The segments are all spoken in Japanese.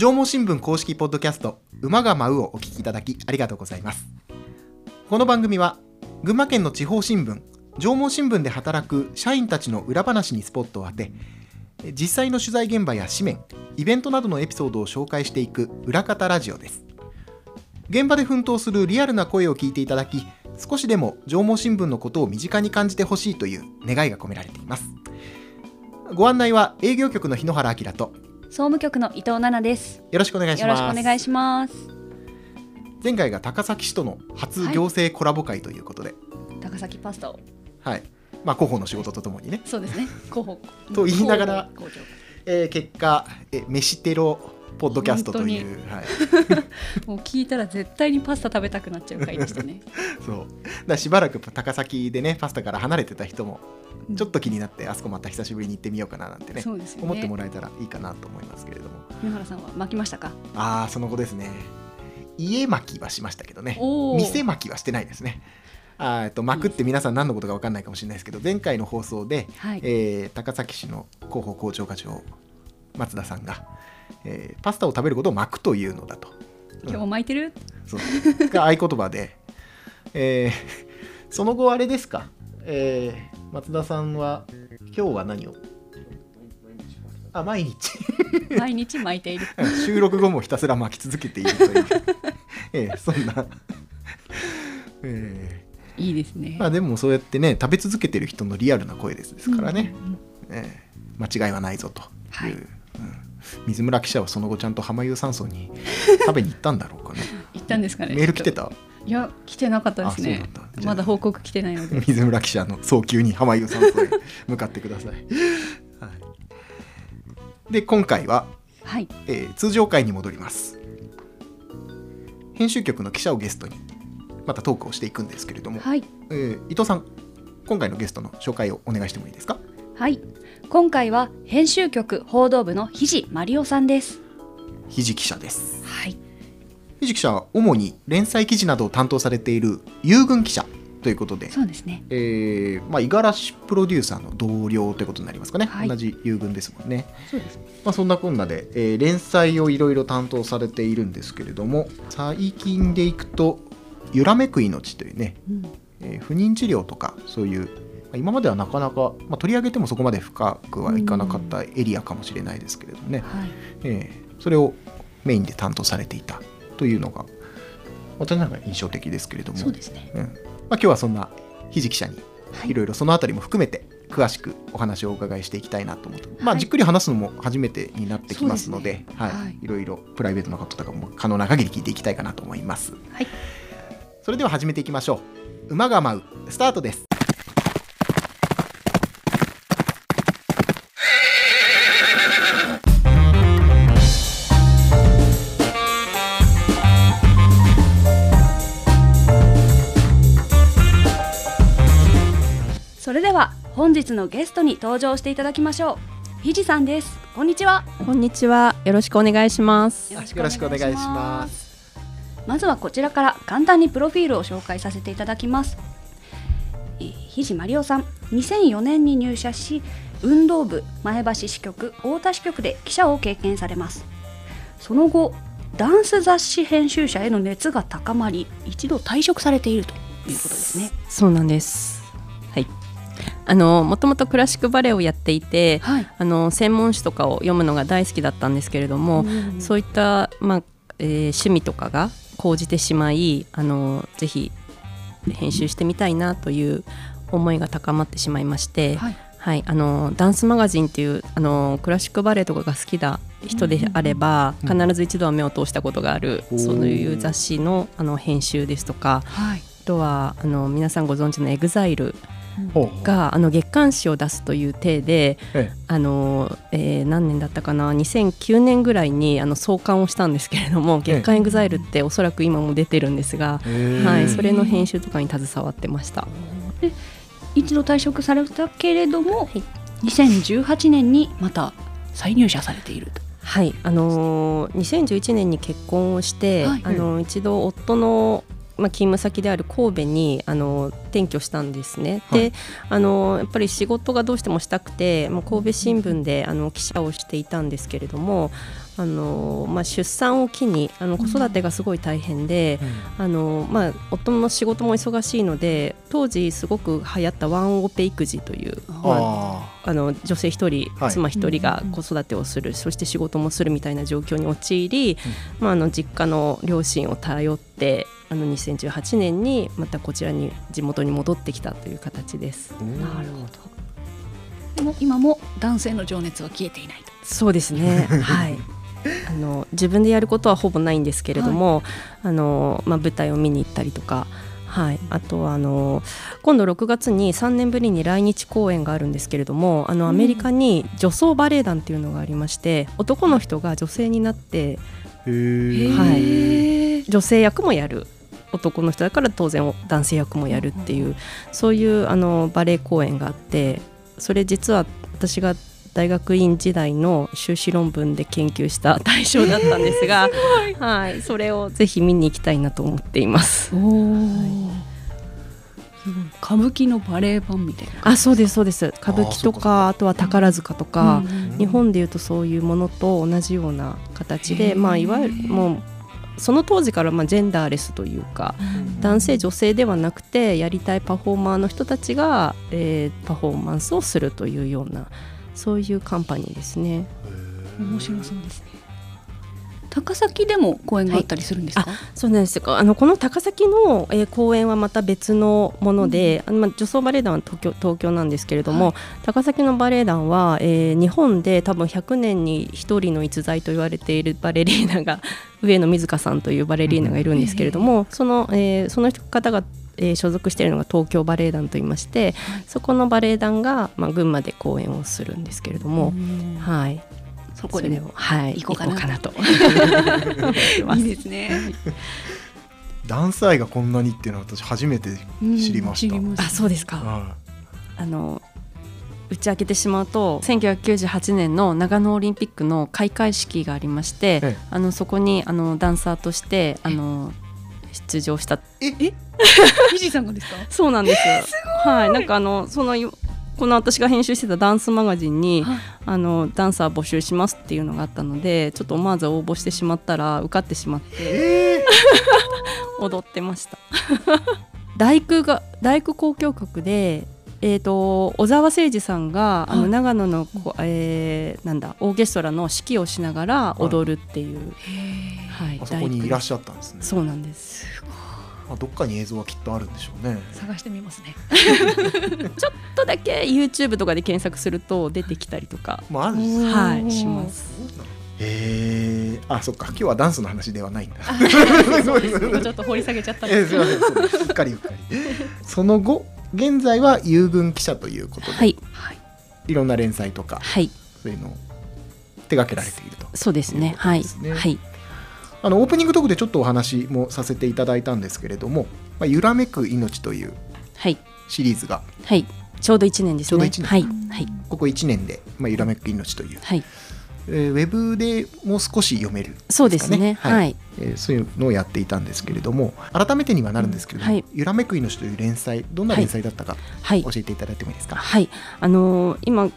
上毛新聞公式ポッドキャスト馬が舞うをお聞きいただきありがとうございます。この番組は群馬県の地方新聞上毛新聞で働く社員たちの裏話にスポットを当て実際の取材現場や紙面イベントなどのエピソードを紹介していく裏方ラジオです。現場で奮闘するリアルな声を聞いていただき少しでも上毛新聞のことを身近に感じてほしいという願いが込められています。ご案内は営業局の日野原明と総務局の伊藤奈々です。よろしくお願いしよますろしくお願いします。前回が高崎市との初行政コラボ会ということで、高崎パスタを。はいまあ、広報の仕事とともにね、そうですね。広報。と言いながらえー結果え飯テロポッドキャストという、はい、場もう聞いたら絶対にパスタ食べたくなっちゃう回でしたね。そうだからしばらく高崎でねパスタから離れてた人もちょっと気になってあそこまた久しぶりに行ってみようかななんてねそうですよね。思ってもらえたらいいかなと思いますけれども野原さんは巻きましたか？ああその後ですね家巻きはしましたけどね。店巻きはしてないですねあーえっと巻くって皆さん何のことか分かんないかもしれないですけど前回の放送で、はい。えー高崎市の広報広聴課長松田さんが、えーパスタを食べることを巻くというのだと。今日も巻いてる？そう。が合言葉で、えーその後あれですか、えー松田さんは今日は何を？あ毎日。毎日巻いている。収録後もひたすら巻き続けているという、えーそんな、えいいですね。ー。まあでもそうやってね食べ続けてる人のリアルな声ですですからね、うん。えー間違いはないぞという、はい。うん水村記者はその後ちゃんと浜湯山荘に 食べに行ったんだろうかね。行ったんですかね。メール来てた？いや来てなかったですね。まだ報告来てないので。水村記者の早急に浜湯山荘へ向かってください、はい、で今回は、はい。えー通常回に戻ります。編集局の記者をゲストにまたトークをしていくんですけれども、はい。えー伊藤さん今回のゲストの紹介をお願いしてもいいですか？はい。今回は編集局報道部の肘マリオさんです。ひじ記者ですはい。ひじ記者は主に連載記事などを担当されている遊軍記者ということでそうですね。えーまあ、五十嵐プロデューサーの同僚ということになりますかね、はい同じ遊軍ですもんね、そうですね。まあ、そんなこんなで、えー連載をいろいろ担当されているんですけれども最近でいくと「揺らめく命」というね、うん。えー不妊治療とかそういうまあ今まではなかなか、まあ、取り上げてもそこまで深くはいかなかったエリアかもしれないですけれどもね、はい。えーそれをメインで担当されていたというのが私なんか印象的ですけれども。そうですね。うん。まあ、今日はそんなひじ記者にはい。いろいろそのあたりも含めて詳しくお話をお伺いしていきたいなと思って、まあ、はい。じっくり話すのも初めてになってきますのではい。はい。いろいろプライベートなこととかも可能な限り聞いていきたいかなと思います。はい。それでは始めていきましょう。馬が舞うスタートです本日のゲストに登場していただきましょう。ひじさんです。こんにちは。こんにちは。よろしくお願いします。よろしくお願いしますまずはこちらから簡単にプロフィールを紹介させていただきます。えー、ひじまりおさん、2004年に入社し、運動部前橋支局、太田支局で記者を経験されます。その後、ダンス雑誌編集者への熱が高まり、一度退職されているということですね。そうなんです。はい。あのもともとクラシックバレエをやっていて、はい。あの専門誌とかを読むのが大好きだったんですけれども、うんそういったまあ、えー趣味とかが高じてしまい、あのぜひ編集してみたいなという思いが高まってしまいまして、はい。はい、あのダンスマガジンっていうあのクラシックバレエとかが好きな人であれば、うん必ず一度は目を通したことがある、おーそういう雑誌のあの編集ですとかはい。あとはあの皆さんご存知の EXILE ほうがあの月刊誌を出すという体でえあの、えー何年だったかな2009年ぐらいにあの創刊をしたんですけれども月刊 EXILE っておそらく今も出てるんですが、えはい、それの編集とかに携わってました。で一度退職されたけれども、はい。2018年にまた再入社されていると。はい、あのー2011年に結婚をして、はい。あの一度夫のまあ、勤務先である神戸にあの転居したんですね。はい。であのやっぱり仕事がどうしてもしたくて、まあ、神戸新聞であの記者をしていたんですけれどもあの、まあ、出産を機にあの子育てがすごい大変で、あのまあ、夫の仕事も忙しいので当時すごく流行ったワンオペ育児という、まあ、あの女性一人、はい。妻一人が子育てをする、そして仕事もするみたいな状況に陥り、まあ、あの実家の両親を頼ってあの2018年にまたこちらに地元に戻ってきたという形です。なるほどでも今も男性の情熱は消えていないとそうですね。はい。あの自分でやることはほぼないんですけれども、あのまあ舞台を見に行ったりとか。はい、あとはあの今度6月に3年ぶりに来日公演があるんですけれどもあのアメリカに女装バレエ団っていうのがありまして男の人が女性になってはい女性役もやる男の人だから当然男性役もやるっていうそういうあのバレエ公演があってそれ実は私が大学院時代の修士論文で研究した対象だったんですが、はい、それをぜひ見に行きたいなと思っています。歌舞伎のバレエ版みたいなあ、そうですそうです。歌舞伎とかあとは宝塚とか、うん日本でいうとそういうものと同じような形で、まあいわゆるもうその当時からまあジェンダーレスというか。男性女性ではなくてやりたいパフォーマーの人たちが、えーパフォーマンスをするというようなそういうカンパニーですね。面白そうですね高崎でも公演があったりするんですか、そうなんですよ。あのこの高崎の、えー公演はまた別のもので、あのまあ、女装バレエ団は東京東京なんですけれども、高崎のバレエ団は、えー日本で多分100年に1人の逸材と言われているバレリーナが 上野水香さんというバレリーナがいるんですけれども、その、えーその方が、えー所属しているのが東京バレエ団といいまして、そこのバレエ団が、まあ、群馬で公演をするんですけれども、はい、そこでもはい、行こうかなと。思ってますいいですね。ダンス愛がこんなにっていうのは私初めて知りました。うんした。あそうですか。はあの打ち明けてしまうと1998年の長野オリンピックの開会式がありまして、ええ。あのそこにあのダンサーとしてあの出場した。肘 さんがですか？そうなんです。はい。なんかあのそのこの私が編集してたダンスマガジンに、はい。あのダンサー募集しますっていうのがあったのでちょっと思わず応募してしまったら受かってしまってえ 踊ってました。大工が大工交響曲でえー、と小沢誠二さんが、あのはい。長野のこ、えーなんだオーケストラの指揮をしながら踊るっていう、はいあそこにいらっゃしゃったんですね。そうなんですまあ、どっかに映像はきっとあるんでしょうね。探してみますね。ちょっとだけ YouTube とかで検索すると出てきたりとか、まああるんですね。はい、します。えー、あそっか。今日はダンスの話ではないんだ。そうです。ちょっと掘り下げちゃった。んえー、です。すみませんそうです。うっかりうっかり。その後現在は遊軍記者ということで、はい。はい。いろんな連載とか。はい。そういうのを手掛けられていると。そうですね。とい。うことはいですね。はいあのオープニングトークでちょっとお話もさせていただいたんですけれども「まあ、揺らめく命」というはい。シリーズがはい。ちょうど1年ですね。ちょうど一年。はい。はい。ここ1年で「まあ、揺らめく命」という、はい。えーウェブでもう少し読めるそうですね。かはい。えーそういうのをやっていたんですけれども改めてにはなるんですけれども「はい。揺らめく命」という連載どんな連載だったかはい。教えていただいてもいいですか、はい、あのー今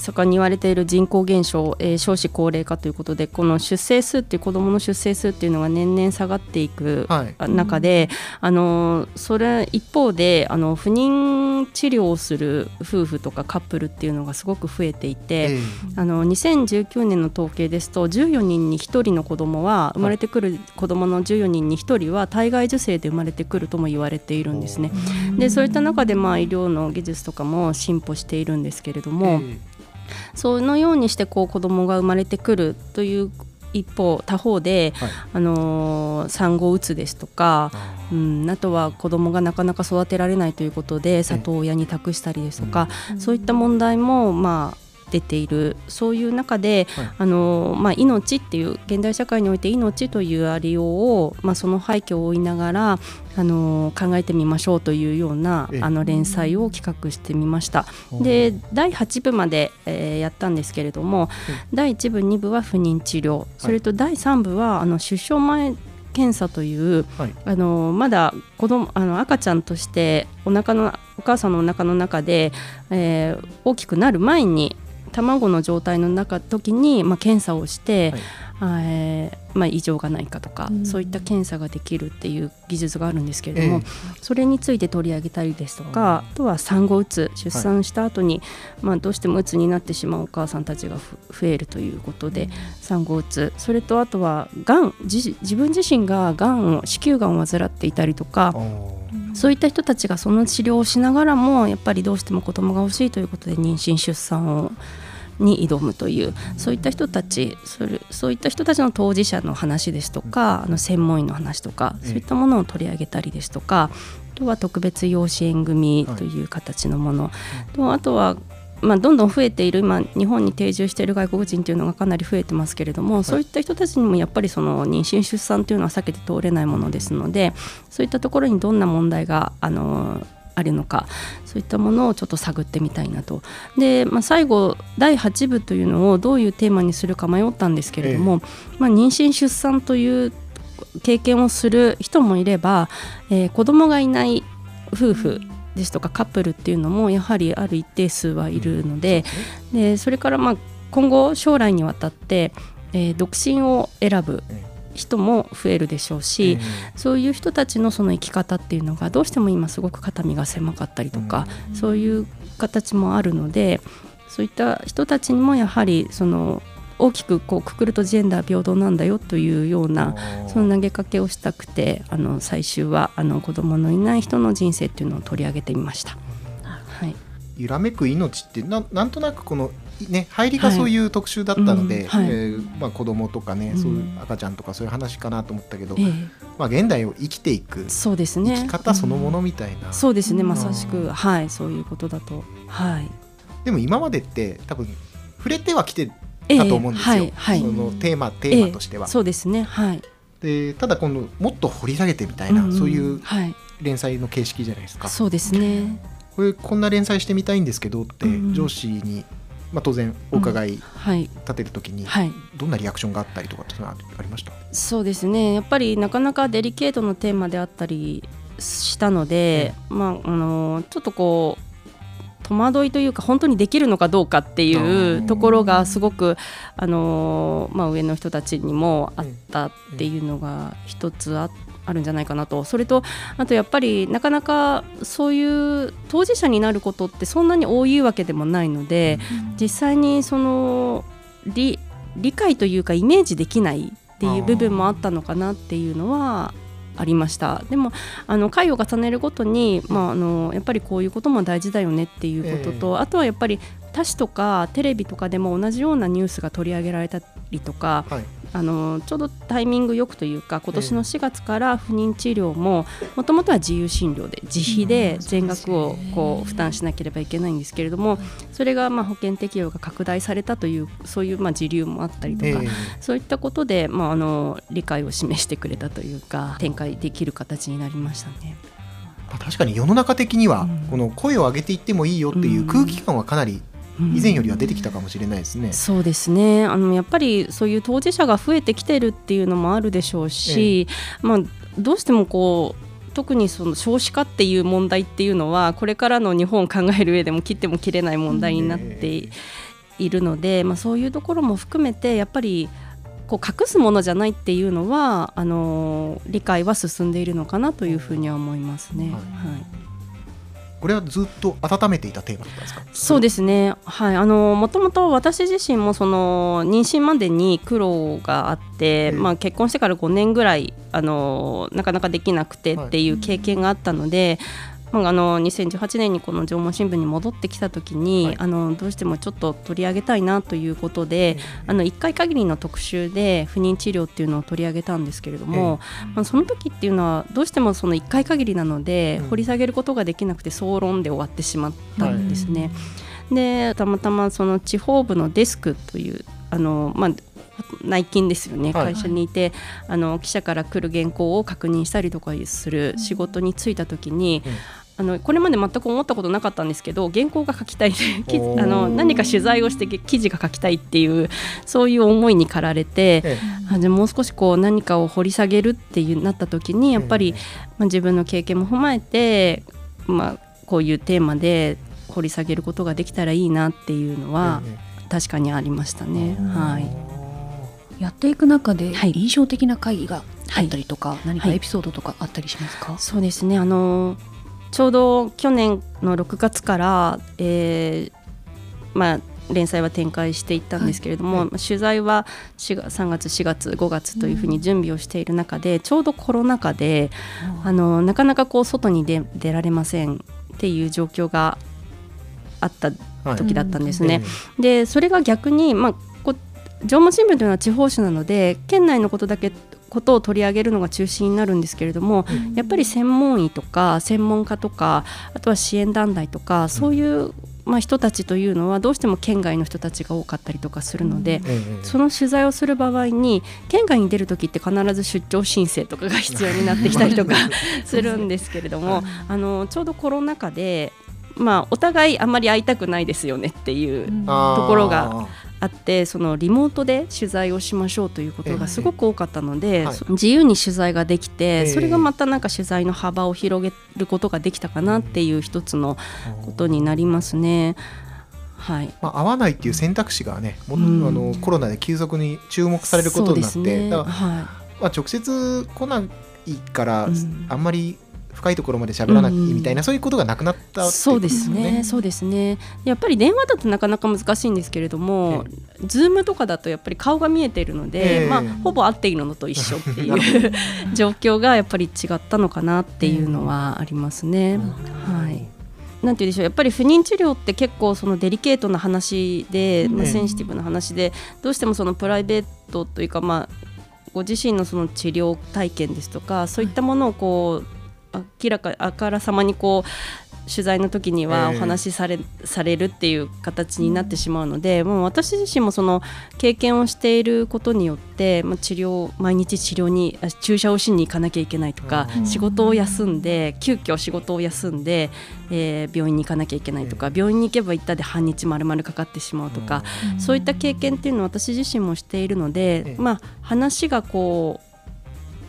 盛んに言われている人口減少、えー少子高齢化ということでこの出生数っていう子どもの出生数っていうのが年々下がっていくはい。あ中で、あのーそれ一方であの不妊治療をする夫婦とかカップルっていうのがすごく増えていて、えあの2019年の統計ですと14人に1人の子供は生まれてくる子供の14人に1人は体外受精で生まれてくるとも言われているんですね。でそういった中でまあ医療の技術とかも進歩しているんですけれどーも、えそのようにしてこう子供が生まれてくるという一方他方で、はい。あのー産後うつですとか、ー。うん、あとは子供がなかなか育てられないということで里親に託したりですとか、そういった問題もまあ出ているそういう中で、はい。あのまあ、命っていう現代社会において命というありようを、まあ、その背景を追いながらあの考えてみましょうというようなええ。あの連載を企画してみました。で第8部まで、えーやったんですけれども、第1部2部は不妊治療それと第3部はあの出生前検査というはい。あのまだ子供あの赤ちゃんとしてお腹のお母さんのお腹の中で、えー大きくなる前に卵の状態の中時に、まあ、検査をして、はい。えーまあ、異常がないかとか、うん。そういった検査ができるっていう技術があるんですけれども、えそれについて取り上げたりですとか、あとは産後うつ出産した後に、まあどうしてもうつになってしまうお母さんたちがふ増えるということで、産後うつそれとあとはがん自自分自身ががんを子宮がんを患っていたりとかそういった人たちがその治療をしながらもやっぱりどうしても子供が欲しいということで妊娠出産をに挑むというそういった人たちそれそういった人たちの当事者の話ですとかあの専門医の話とかええ。そういったものを取り上げたりですとかあとは特別養子縁組という形のもの、とあとはまあ、どんどん増えている今日本に定住している外国人というのがかなり増えてますけれども、そういった人たちにもやっぱりその妊娠出産というのは避けて通れないものですのでそういったところにどんな問題があのあるのかそういったものをちょっと探ってみたいなと。で、まあ、最後第8部というのをどういうテーマにするか迷ったんですけれども、まあ、妊娠出産という経験をする人もいれば、えー子供がいない夫婦ですとかカップルっていうのもやはりある一定数はいるので,、でそれからまあ今後将来にわたって、えー独身を選ぶえ人も増えるでしょうし、えそういう人たちのその生き方っていうのがどうしても今すごく肩身が狭かったりとか、そういう形もあるのでそういった人たちにもやはりその大きくこうくくるとジェンダー平等なんだよというようなその投げかけをしたくてあの最終はあの子供のいない人の人生っていうのを取り上げてみました。はい、揺らめく命ってななんとなくこのね入りがそういう特集だったので、うんはい。えーまあ、子供とかね、うん。そういう赤ちゃんとかそういう話かなと思ったけど、ええ。まあ、現代を生きていくそうですね。生き方そのものみたいな、そうですねうん。まさしくはいそういうことだと。はい。でも今までって多分触れてはきてええたと思うんですよ、はいはい。そのテーマテーマとしては。そうですねはい。でただ今度もっと掘り下げてみたいな、んんそういうはい。連載の形式じゃないですか。そうですね。これこんな連載してみたいんですけどって、うん上司に、まあ、当然お伺いはい。立てるときに、はい。どんなリアクションがあったりとかっていうのはありました？そうですね。やっぱりなかなかデリケートなテーマであったりしたので、まああのちょっとこう戸惑いというか本当にできるのかどうかっていうところがすごくあの、まあ、上の人たちにもあったっていうのが一つああるんじゃないかなと。それとあとやっぱりなかなかそういう当事者になることってそんなに多いわけでもないので、実際にその理理解というかイメージできないっていう部分もあったのかなっていうのはありました。でもあの回を重ねるごとに、まあ、あのやっぱりこういうことも大事だよねっていうことと、あとはやっぱり他紙とかテレビとかでも同じようなニュースが取り上げられたりとかはいあのちょうどタイミングよくというか今年の4月から不妊治療ももともとは自由診療で自費で全額をこう負担しなければいけないんですけれどもそれがまあ保険適用が拡大されたというそういうまあ時流もあったりとか、ええ。そういったことで、まあ、あの理解を示してくれたというか展開できる形になりましたね。まあ確かに世の中的には、うん。この声を上げていってもいいよっていう空気感はかなり以前よりは出てきたかもしれないですね。そうですね。あのやっぱりそういう当事者が増えてきてるっていうのもあるでしょうし、まあ、どうしてもこう特にその少子化っていう問題っていうのはこれからの日本を考える上でも切っても切れない問題になっているので、まあ、そういうところも含めてやっぱりこう隠すものじゃないっていうのはあの理解は進んでいるのかなというふうには思いますね。はい。はいこれはずっと温めていたテーマだったんですか？そうですね、はい、あのもともと私自身もその妊娠までに苦労があって、ええ。まあ、結婚してから5年ぐらいあのなかなかできなくてっていう経験があったので、まあ、あの2018年にこの縄文新聞に戻ってきた時に、はい。あのどうしてもちょっと取り上げたいなということで、あの1回限りの特集で不妊治療っていうのを取り上げたんですけれども、まあ、その時っていうのはどうしてもその1回限りなので、うん。掘り下げることができなくて総論で終わってしまったんですね。でたまたまその地方部のデスクというあの、まあ、内勤ですよね、はい。会社にいてあの記者から来る原稿を確認したりとかする仕事に就いた時に、うんあのこれまで全く思ったことなかったんですけど原稿が書きたい あの何か取材をして記事が書きたいっていうそういう思いに駆られて、えあじゃあもう少しこう何かを掘り下げるっていうなった時にやっぱり、えまあ、自分の経験も踏まえて、まあ、こういうテーマで掘り下げることができたらいいなっていうのはええ。確かにありましたね。はい、やっていく中ではい。印象的な会議があったりとか、何かはい。エピソードとかあったりしますか、そうですね。あのちょうど去年の6月から、えーまあ、連載は展開していったんですけれども、はい。まあ取材は4月3月4月5月というふうに準備をしている中で、ちょうどコロナ禍であのなかなかこう外に出出られませんっていう状況があったはい。時だったんですえね。でそれが逆に、まあ、こ縄文新聞というのは地方紙なので県内のことだけことを取り上げるのが中心になるんですけれども、うん。やっぱり専門医とか専門家とかあとは支援団体とかそういう、まあ、人たちというのはどうしても県外の人たちが多かったりとかするので。ええその取材をする場合に県外に出る時って必ず出張申請とかが必要になってきたりとかするんですけれども あのちょうどコロナ禍で、まあ、お互いあんまり会いたくないですよねっていうところがあってそのリモートで取材をしましょうということがすごく多かったので、はい。そ自由に取材ができて、えそれがまたなんか取材の幅を広げることができたかなっていう一つのことになりますね。はい、まあ、会わないっていう選択肢がね、もうん。あのコロナで急速に注目されることになって、ね。はまあ、直接来ないから、うん。あんまり深いところまで喋らないいみたいな、そういうことがなくなったっていうことそうですね。そうですね。やっぱり電話だとなかなか難しいんですけれども、ズームとかだとやっぱり顔が見えているので、ええまあほぼ会っているのと一緒っていう 状況がやっぱり違ったのかなっていうのはありますね。はい。なんて言うんでしょうやっぱり不妊治療って結構そのデリケートな話で、まあ、ええセンシティブな話でどうしてもそのプライベートというかまあご自身のその治療体験ですとかそういったものをこう明らかあからさまにこう取材の時にはええ。お話しされ,、されるっていう形になってしまうので、もう私自身もその経験をしていることによって、まあ、治療毎日治療にあ注射をしに行かなきゃいけないとか、うん。仕事を休んで急遽仕事を休んで、えー病院に行かなきゃいけないとか、病院に行けば行ったで半日まるまるかかってしまうとか、そういった経験っていうのは私自身もしているので、ええ。まあ、話がこう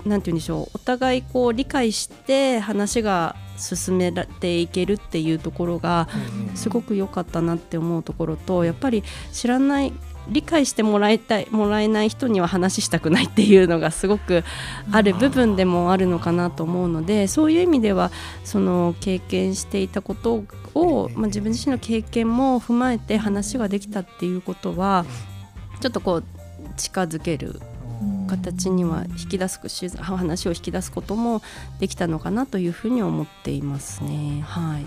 なんて言うんでしょう。お互いこう理解して話が進めていけるっていうところがすごく良かったなって思うところとやっぱり知らない理解してもらいたいもらえない人には話したくないっていうのがすごくある部分でもあるのかなと思うのでそういう意味ではその経験していたことを、まあ、自分自身の経験も踏まえて話ができたっていうことはちょっとこう近づける形には引き出す話を引き出すこともできたのかなというふうに思っていますね。はい、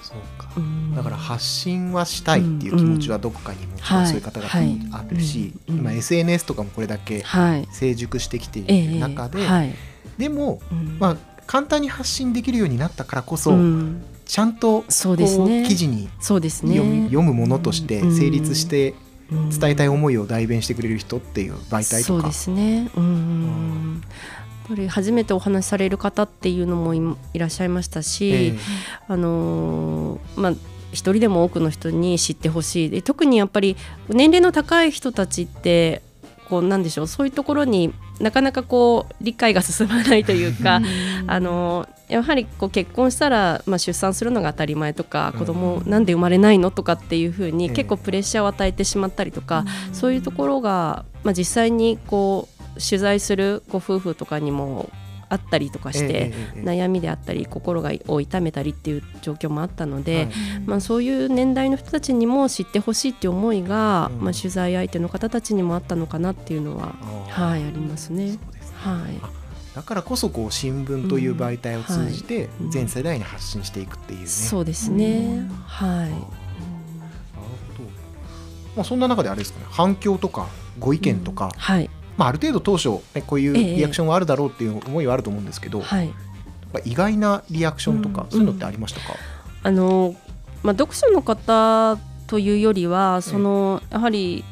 そうか。うん。だから発信はしたいっていう気持ちはどこかにもちろんそういう方々もあるし、はい。今 SNS とかもこれだけはい。成熟してきていええる中で、はい。でも、うん。まあ、簡単に発信できるようになったからこそ、うん。ちゃんとそうですね。こう記事にそうですね。読み読むものとして成立して伝えたい思思いを代弁してくれる人っていう媒体とかそうで。すね。うんやっぱり初めてお話しされる方っていうのもいいらっしゃいましたし、ええあのーまあ一人でも多くの人に知ってほしいで特にやっぱり年齢の高い人たちってこうなんでしょうそういうところになかなかこう理解が進まないというかあのやはりこう結婚したら、まあ、出産するのが当たり前とかうん。子供なんで生まれないのとかっていうふうええ。に結構プレッシャーを与えてしまったりとか、そういうところが、まあ、実際にこう取材するご夫婦とかにもあったりとかして、悩みであったり心がを痛めたりっていう状況もあったので、はいまあ、そういう年代の人たちにも知ってほしいっていう思いが、うんまあ、取材相手の方たちにもあったのかなっていうのは、はい、ありますね。はいあだからこそこう新聞という媒体を通じてうん全世代に発信していくっていうね。そうですね。はい。なるほど。まあそんな中であれですかね反響とかご意見とか、はい。まあある程度当初、ね、こういうええ。リアクションはあるだろうっていう思いはあると思うんですけど、はい。まあ意外なリアクションとか、うん。そういうのってありましたか、あのまあ、読者の方というよりはそのやはり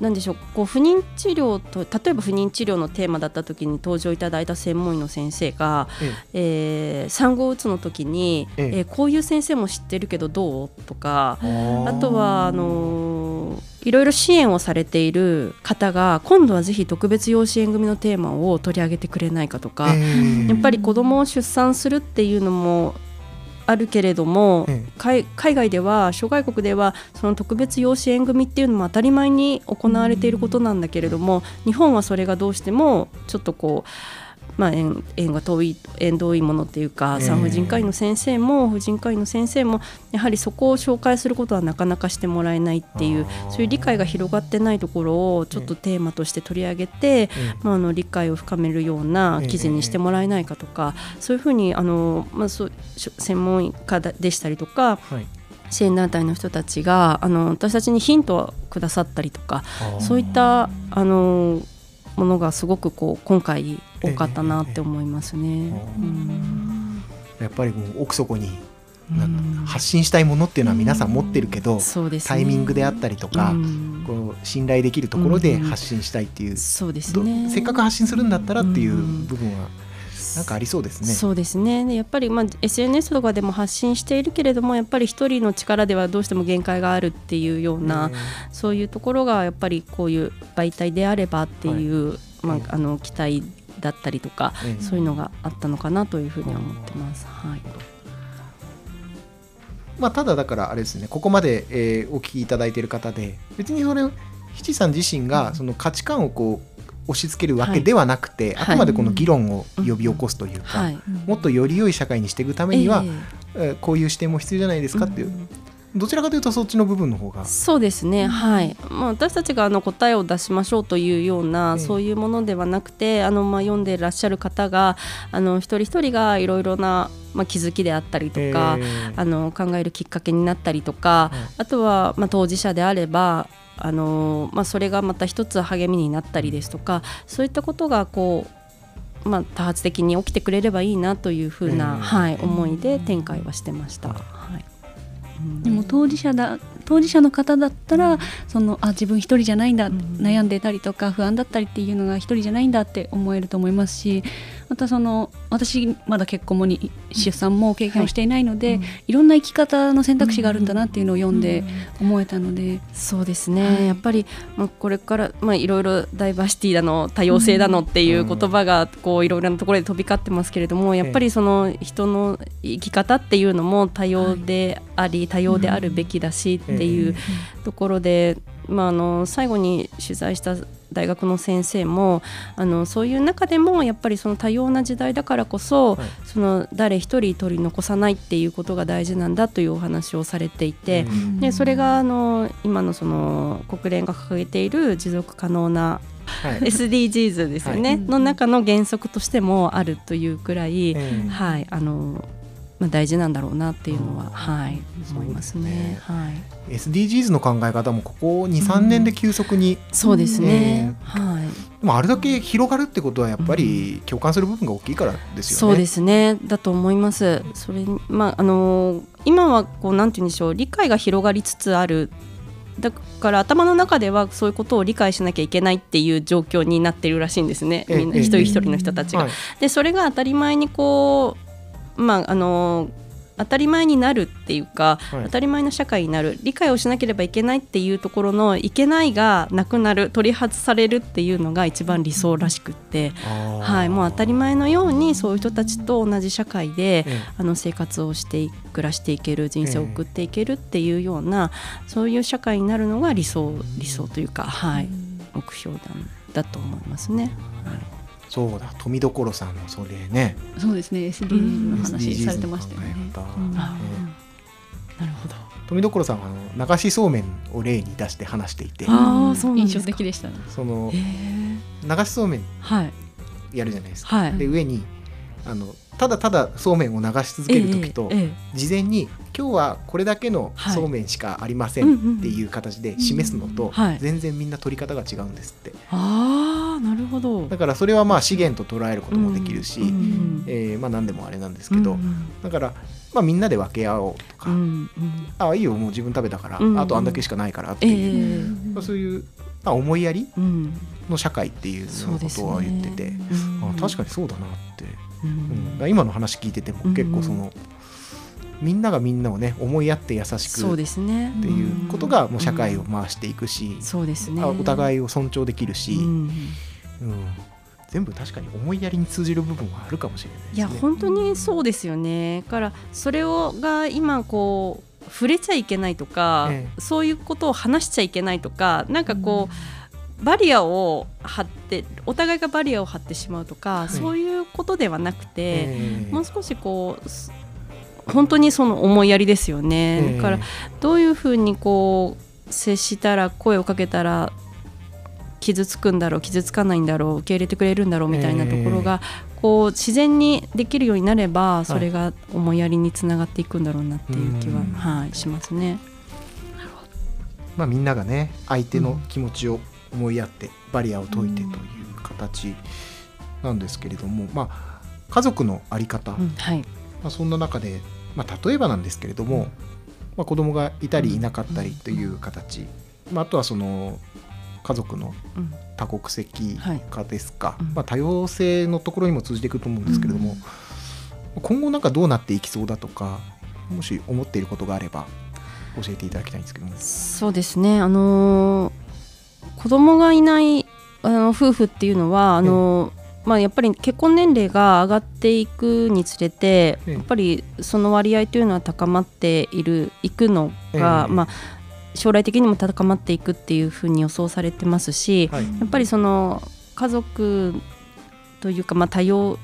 なんでしょうこう不妊治療と例えば不妊治療のテーマだった時に登場いただいた専門医の先生が、ええ。ー産後うつの時に、ええ。えーこういう先生も知ってるけどどう？とかえあとはあのーいろいろ支援をされている方が今度はぜひ特別養子縁組のテーマを取り上げてくれないかとか、やっぱり子供を出産するっていうのもあるけれども、ええ海海外では諸外国ではその特別養子縁組っていうのも当たり前に行われていることなんだけれども、日本はそれがどうしてもちょっとこう。まあ、縁縁が遠い縁遠いものっていうか、ええ産婦人科医の先生も婦人科医の先生もやはりそこを紹介することはなかなかしてもらえないっていうそういう理解が広がってないところをちょっとテーマとして取り上げて、まあ、あの理解を深めるような記事にしてもらえないかとか、そういうふうにあの、まあ、そ専門家だでしたりとかはい。支援団体の人たちがあの私たちにヒントをくださったりとかそういったあのものがすごくこう今回多かったなって思いますね。うん。やっぱりもう奥底に発信したいものっていうのは皆さん持ってるけど、そうですね。タイミングであったりとか、うん。こう信頼できるところで発信したいっていう、そうですどねせっかく発信するんだったらっていううん。部分はなんかありそうですね。そうですね。でやっぱり、まあ、SNS とかでも発信しているけれどもやっぱり一人の力ではどうしても限界があるっていうような、そういうところがやっぱりこういう媒体であればっていう、まあ、あの期待だったりとか、ええそういうのがあったのかなというふうには思ってます。はい。まあ、ただだからあれですねここまで、えーお聞きいただいている方で別にそれ七さん自身がその価値観をこう押し付けるわけではなくて、はい。あくまでこの議論を呼び起こすというか、はい。もっとより良い社会にしていくためには、ええ。えーこういう視点も必要じゃないですかっていう、うんどちらかというとそっちの部分の方が。そうですね、はい。まあ、私たちがあの答えを出しましょうというような、ええ。そういうものではなくてあの、まあ、読んでいらっしゃる方があの一人一人がいろいろな、まあ、気づきであったりとか、えーあの考えるきっかけになったりとか、はい。あとは、まあ、当事者であればあの、まあ、それがまた一つ励みになったりですとかそういったことがこう、まあ、多発的に起きてくれればいいなというふうな、ええ。はい、思いで展開はしてました。でも当事者だ当事者の方だったら、そのあ自分一人じゃないんだ、うん。悩んでたりとか不安だったりっていうのが一人じゃないんだって思えると思いますしまたその私まだ結婚もに出産も経験をしていないので、うんいろんな生き方の選択肢があるんだなっていうのを読んで思えたので、そうですね、はい。やっぱり、まあ、これから、まあ、いろいろダイバーシティだの多様性だのっていう言葉がこういろいろなところで飛び交ってますけれどもやっぱりその人の生き方っていうのも多様であり、多様であるべきだしっていうところで、まあ、あの最後に取材した大学の先生もあのそういう中でもやっぱりその多様な時代だからこそ、はい。その誰一人取り残さないっていうことが大事なんだというお話をされていて、うん。でそれがあの今のその国連が掲げている持続可能なはい。SDGs ですよね、はい。の中の原則としてもあるというくらい、えーはいあのまあ、大事なんだろうなっていうのは、うん。はい、思いますね。はい、SDGs の考え方もここ23年で急速に、そうですね、えはい。でもあれだけ広がるってことはやっぱり共感する部分が大きいからですよね。そうですね。だと思います。それにまああの今はこうなんて言うんでしょう理解が広がりつつある。だから頭の中ではそういうことを理解しなきゃいけないっていう状況になってるらしいんですね。みんなええ一人一人の人たちが。はい。でそれが当たり前にこうまああの当たり前になるっていうか、はい。当たり前の社会になる。理解をしなければいけないっていうところのいけないがなくなる取り外されるっていうのが一番理想らしくって、はい、もう当たり前のようにそういう人たちと同じ社会で、ええ。あの生活をしてい暮らしていける人生を送っていけるっていうような、そういう社会になるのが理想理想というか、はい、目標だだと思いますね。そうだ富所さんもそれねそうですね SDGs の話されてましたよね。なるほど。富所さんはあの流しそうめんを例に出して話していてあーそうなんですか印象的でしたね。その流しそうめんはいやるじゃないですか。はい。で上にあのただただそうめんを流し続ける時と、事前に今日はこれだけのはい。そうめんしかありませうんっていう形で示すのと、はい。全然みんな取り方が違うんですって。ああなるほど。だからそれはまあ資源と捉えることもできるし、うんうんえーまあ何でもあれなんですけど、うんだから、まあ、みんなで分け合おうとか、ああいいよもう自分食べたから、あとあんだけしかないからってえいう、えまあそういう、まあ、思いやりうん。の社会っていうことは言ってて、うんあ確かにそうだなって、ううん。今の話聞いててもうん結構その、みんながみんなをね思いやって優しくそうですね。っていうことがもう社会を回していくし、そうですね。あお互いを尊重できるし、うん全部確かに思いやりに通じる部分はあるかもしれないですね。いや本当にそうですよね。だからそれをが今こう触れちゃいけないとか、えそういうことを話しちゃいけないとかなんかこう、バリアを張ってお互いがバリアを張ってしまうとか、いそういうことではなくて、ええもう少しこうす本当にその思いやりですよね。ええ。だからどういうふうにこう接したら声をかけたら傷つくんだろう傷つかないんだろう受け入れてくれるんだろうみたいなところが、こう自然にできるようになればそれが思いやりにつながっていくんだろうなっていう気は、うん。はい、しますね。まあ、みんながね相手の気持ちを思いやってバリアを解いてという形なんですけれども、まあ、家族の在り方、まあ、そんな中で、まあ、例えばなんですけれども、まあ、子供がいたりいなかったりという形、まあ、あとはその家族のうん。多国籍化ですか、うん。まあ、多様性のところにも通じていくと思うんですけれども、今後なんかどうなっていきそうだとかもし思っていることがあれば教えていただきたいんですけども。そうですね、あのー子供がいないあの夫婦っていうのはあのーまあ、やっぱり結婚年齢が上がっていくにつれてええ。やっぱりその割合というのは高まっているいくのが、ええ。まあ、将来的にも高まっていくっていうふうに予想されてますし、はい。やっぱりその家族というか、まあ、多様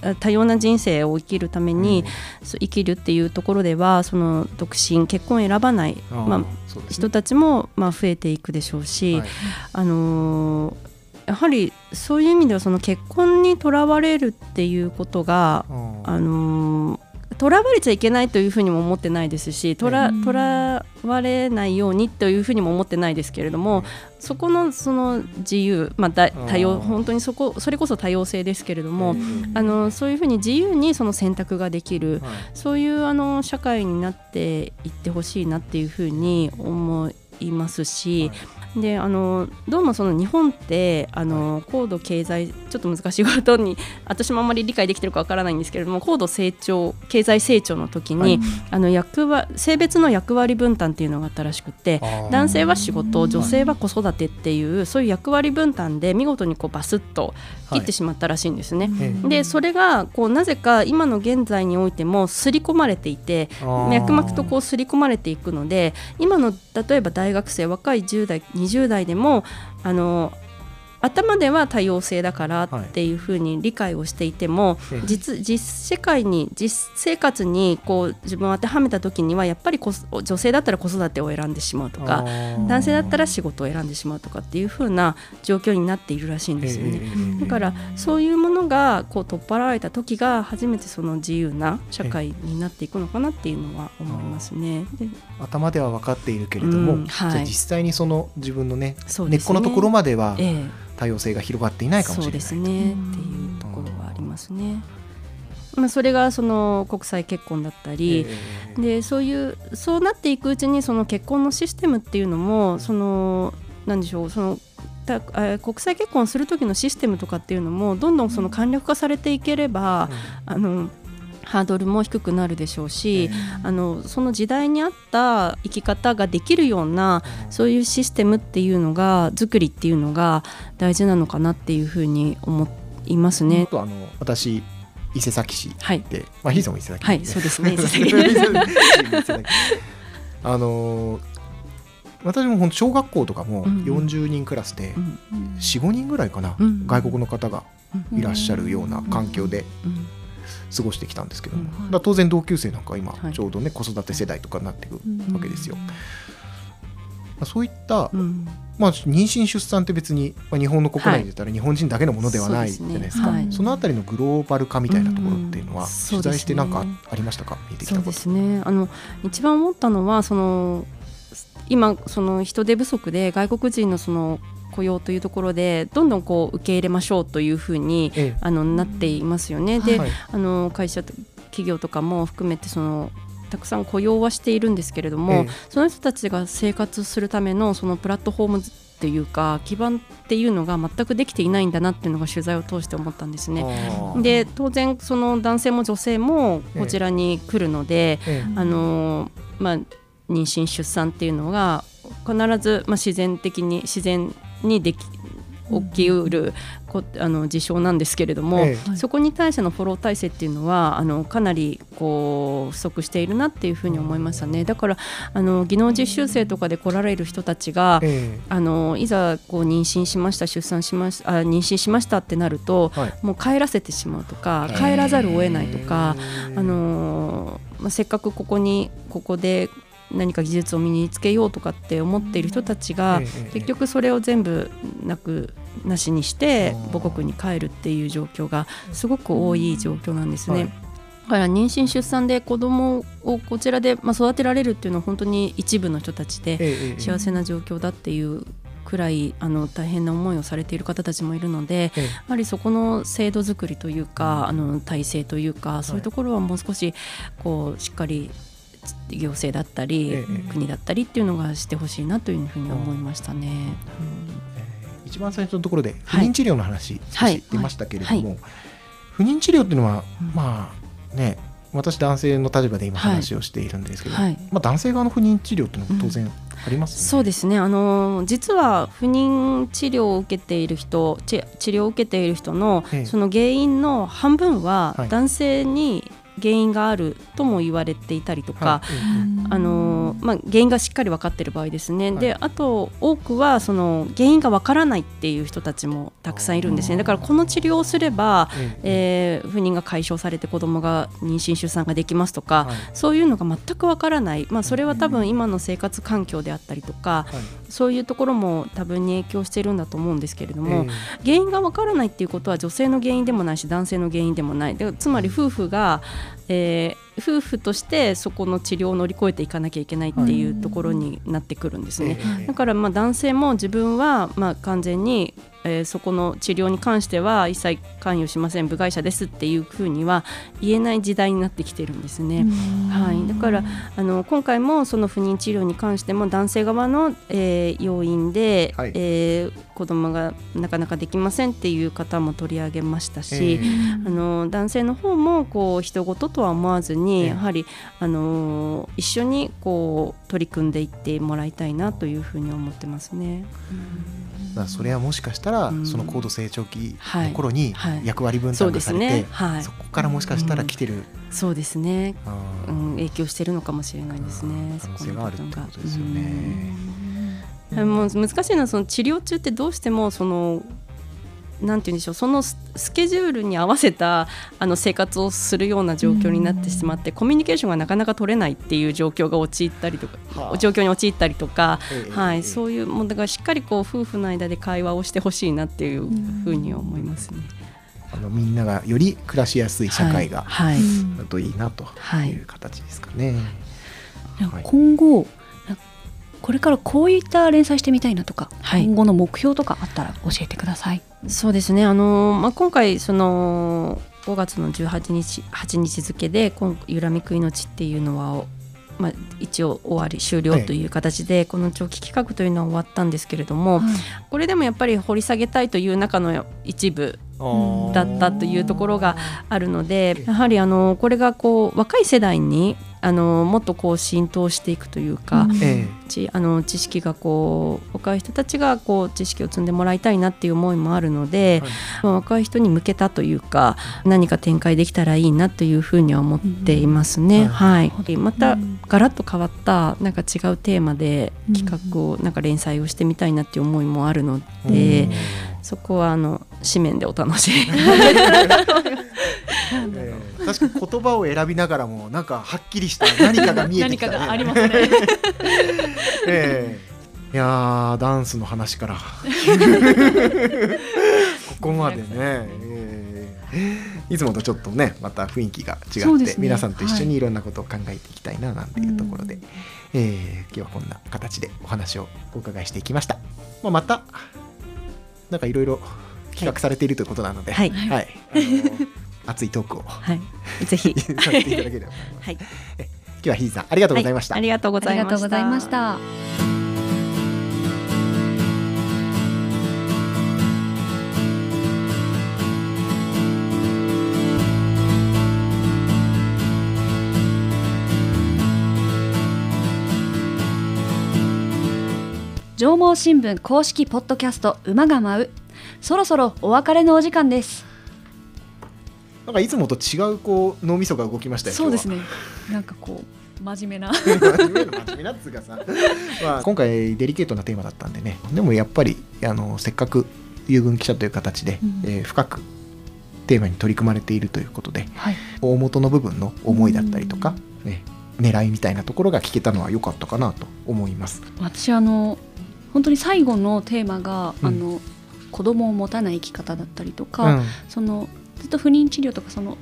あ多様な人生を生きるために、そう生きるっていうところではその独身結婚を選ばない、まあ、ね。人たちもまあ増えていくでしょうし、はい。あのーやはりそういう意味ではその結婚にとらわれるっていうことが、あーあのーとらわれちゃいけないというふうにも思ってないですしとらうん。とらわれないようにというふうにも思ってないですけれども、そこのその自由、まあ、だ多あ様ー本当にそこそれこそ多様性ですけれども、えーあのそういうふうに自由にその選択ができる、はい。そういうあの社会になっていってほしいなっていうふうに思いますし、であのどうもその日本ってあの高度経済ちょっと難しいことに 私もあんまり理解できてるかわからないんですけれども高度成長経済成長の時に、はい。あの役割性別の役割分担っていうのがあったらしくって男性は仕事女性は子育てっていうそういう役割分担で見事にこうバスッと切ってしまったらしいんですね。ええでそれがこうなぜか今の現在においても刷り込まれていて脈々とこう刷り込まれていくので今の例えば大学生若い10代20代でもあの頭では多様性だからっていうふうに理解をしていても、ええ実実世界に実生活にこう自分を当てはめた時にはやっぱりこ女性だったら子育てを選んでしまうとか男性だったら仕事を選んでしまうとかっていうふうな状況になっているらしいんですよね。ええだからそういうものがこう取っ払われた時が初めてその自由な社会になっていくのかなっていうのは思いますね。で頭では分かっているけれども、うんはい。じゃあ実際にその自分のねね。根っこのところまではええ多様性が広がっていないかもしれない。そうですね。っていうところはありますね。まあ、それがその国際結婚だったり、ええでそういうそうなっていくうちにその結婚のシステムっていうのもそのなんでしょうそのたあ国際結婚する時のシステムとかっていうのもどんどんその簡略化されていければ、あのハードルも低くなるでしょうし、あのその時代に合った生き方ができるようなそういうシステムっていうのが作りっていうのが大事なのかなっていうふうに思いますあね。とあの私伊勢崎市はい、で、まあ、ひいさんも伊勢崎。はい、そうですね。伊勢崎。あのー私も本当小学校とかもうんうん。40人クラスでうん45人ぐらいかな、うん外国の方がいらっしゃるような環境でうん過ごしてきたんですけども、うんだから当然同級生なんか今はい。ちょうどね子育て世代とかになっていくうん。わけですよ。まあそういった、うん。まあ、妊娠出産って別に、まあ、日本の国内で言ったら日本人だけのものではないじゃないですか、はい。そのあたりのグローバル化みたいなところっていうのは、うん。取材してなんかありましたか？見えてきそうでたこと。すね。あの一番思ったのはその今その人手不足で外国人のその雇用というところでどんどんこう受け入れましょうというふうにえあのなっていますよね。で、はい。あの会社と企業とかも含めてそのたくさん雇用はしているんですけれども、ええ。その人たちが生活するためのそのプラットフォームっていうか基盤っていうのが全くできていないんだなっていうのが取材を通して思ったんですね。で当然その男性も女性もこちらに来るので、ええ。あのまあ、妊娠出産っていうのが必ず、まあ、自然的に自然にでき起きうるこあの事象なんですけれども、えそこに対してのフォロー体制っていうのはあのかなりこう不足しているなっていうふうに思いましたね。だからあの技能実習生とかで来られる人たちが、えあのいざこう妊娠しました出産しましたあ妊娠しましたってなると、はい。もう帰らせてしまうとかはい帰らざるを得ないとか、あのーまあ、せっかくここにここで何か技術を身につけようとかって思っている人たちが、結局それを全部なくなしにして母国に帰るっていう状況がすごく多い状況なんですね。はい。だから妊娠出産で子供をこちらでまあ育てられるっていうのは本当に一部の人たちで幸せな状況だっていうくらいあの大変な思いをされている方たちもいるのでええ。やはりそこの制度作りというかあの体制というかそういうところはもう少しこうしっかり行政だったり、ええ。国だったりっていうのがしてほしいなというふうに思いましたね。一番最初のところで不はい。妊治療の話少はい。し出ましたけれども、は不妊治療っていうのは、うん。まあね私男性の立場で今はい話をしているんですけど、はい。まあ、男性側の不妊治療っていうのも当然ありますよね。そうですね。あの実は不妊治療を受けている人治治療を受けている人のええ。その原因の半分ははい。男性に原因があるとも言われていたりとか、はい。えあのまあ、原因がしっかり分かっている場合ですね、はい。であと多くはその原因が分からないっていう人たちもたくさんいるんですね。だからこの治療をすれば、えええー不妊が解消されて子供が妊娠出産ができますとか、はい。そういうのが全く分からない、まあ、それは多分今の生活環境であったりとか、はい。そういうところも多分に影響しているんだと思うんですけれども、え原因がわからないっていうことは女性の原因でもないし男性の原因でもない。でつまり夫婦が、えー夫婦としてそこの治療を乗り越えていかなきゃいけないっていうところになってくるんですね。ええだからまあ男性も自分はまあ完全に、えーそこの治療に関しては一切関与しません部外者ですってい。うふうには言えない。時代になってきてるんですね。はい、だからあの今回もその不妊治療に関しても男性側の、えー要因で、はい。えー子供がなかなかできませんってい。う方も取り上げましたし、ええあの男性の方もこう人事とは思わずに、ええやはりあの一緒にこう取り組んでいってもらいたいなというふうに思ってますね。だからそれはもしかしたら、うんその高度成長期の頃に役割分担がされて、ね。はいそ。こからもしかしたら来てる、そうですね。あーうん、影響してるのかもしれないですね。可能性があるってことですようんね。もう難しいのはその治療中ってどうしてもそのなんて言うんでしょうそのススケジュールに合わせたあの生活をするような状況になってしまってコミュニケーションがなかなか取れないっていう状況が陥ったりとか、はあ。状況に陥ったりとか、ええはい、ええそういうもうだからしっかりこう夫婦の間で会話をしてほしいなっていうふうに思いますね。あのみんながより暮らしやすい社会がはい、はいだといいなとはいいう形ですかね。はい。今後これからこういった連載してみたいなとか、はい。今後の目標とかあったら教えてください。そうですね、あのまあ、今回その5月の18日 ,8 日付で今「ゆらみく命」っていうのは、まあ、一応終わり終了という形で、この長期企画というのは終わったんですけれども、これでもやっぱり掘り下げたいという中の一部だったというところがあるのでやはりあのこれがこう若い世代にあのもっとこう浸透していくというか、えちあの知識がこう若い人たちがこう知識を積んでもらいたいなっていう思いもあるので、はい。まあ、若い人に向けたというか何か展開できたらいいなというふうには思っていますね。うん。はい、またうん。ガラッと変わったなんか違うテーマでうん企画をなんか連載をしてみたいなっていう思いもあるのえで、そこはあの紙面でお楽しみ。ええ確かに言葉を選びながらもなんかはっきりした何かが見えてきた、ね、何かがありますね。ええいやーダンスの話から。ここまでね、ええいつもとちょっとねまた雰囲気が違って、ね。皆さんと一緒にいろんなことを考えていきたいななんていうところで、うん。えー今日はこんな形でお話をお伺いしていきました、まあ、またなんかいろいろ企画されているということなので、はい。はい。あの熱いトークを。はい、ぜひ。させていただければ。はい、今日はひじさんありがとうございました、はい。ありがとうごありざいました。がとうございました。上毛新聞公式ポッドキャスト馬が舞うそろそろお別れのお時間です。なんかいつもと違うこう脳みそが動きましたよそうですね。なんかこう真面目な。真面目な真面目なっつうかさ、まあ、今回デリケートなテーマだったんでね。でもやっぱりあのせっかく遊軍記者という形で、うん。えー深くテーマに取り組まれているということではい。大元の部分の思いだったりとか、ね、狙いみたいなところが聞けたのは良かったかなと思います。私あの本当に最後のテーマが、うん。あの子供を持たない生き方だったりとうか、ん。そのずっと不妊治療とかその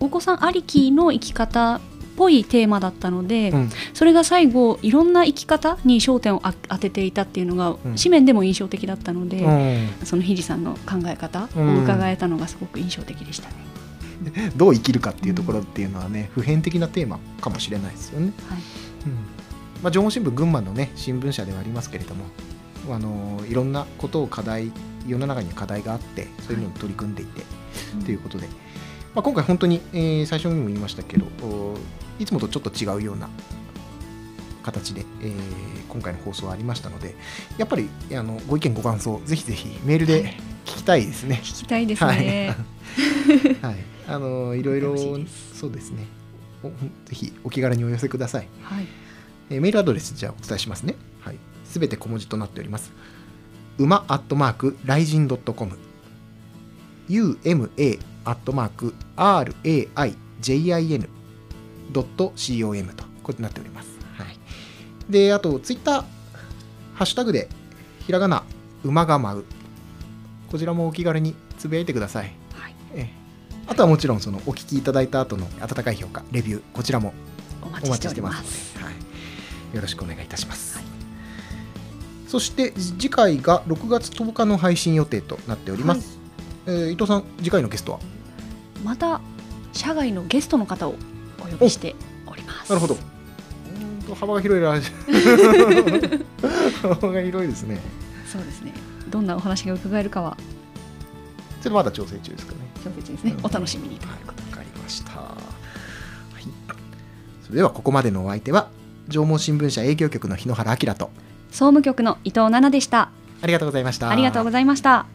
お子さんありきの生き方っぽいテーマだったので、うん。それが最後いろんな生き方に焦点をあ当てていたっていうのが、うん。紙面でも印象的だったので、うん。そのひじさんの考え方うんを伺えたのがすごく印象的でしたね。どう生きるかっていうところっていうのはね、普遍的なテーマかもしれないですよね。はい。うん。まあ、情報新聞群馬のね新聞社ではありますけれどもあのいろんなことを課題世の中に課題があってそういうのに取り組んでいて、ということで、まあ、今回本当に、えー最初にも言いましたけどおいつもとちょっと違うような形で、えー今回の放送はありましたのでやっぱりあのご意見ご感想ぜひぜひメールで聞きたいですね。聞きたいですね。はい、あのいろいろそうですねおぜひお気軽にお寄せください。はい、えーメールアドレスじゃあお伝えしますね。はい。すべて小文字となっております。馬アットマークライジンドットコム uma アットマーク raijin ドット com とこうなっております。はい。で、あとツイッターハッシュタグでひらがな馬が舞うこちらもお気軽につぶやいてください。はい、ええあとはもちろんそのお聞きいただいた後の温かい評価レビューこちらもおお待ちしておまますす。ので、はい、よろしくお願いいたします、はいそして次回が6月10日の配信予定となっております、えー伊藤さん次回のゲストは？また社外のゲストの方をお呼びしております。なるほど。幅が広いな。幅が広いですね。そうですね。どんなお話が伺えるかは。それまだ調整中ですかね。調整ですね。お楽しみに。というはい。かりました、はい、それではここまでのお相手は縄文新聞社営業局の日野原明と総務局の伊藤奈々でした。ありがとうございましたありがとうございました。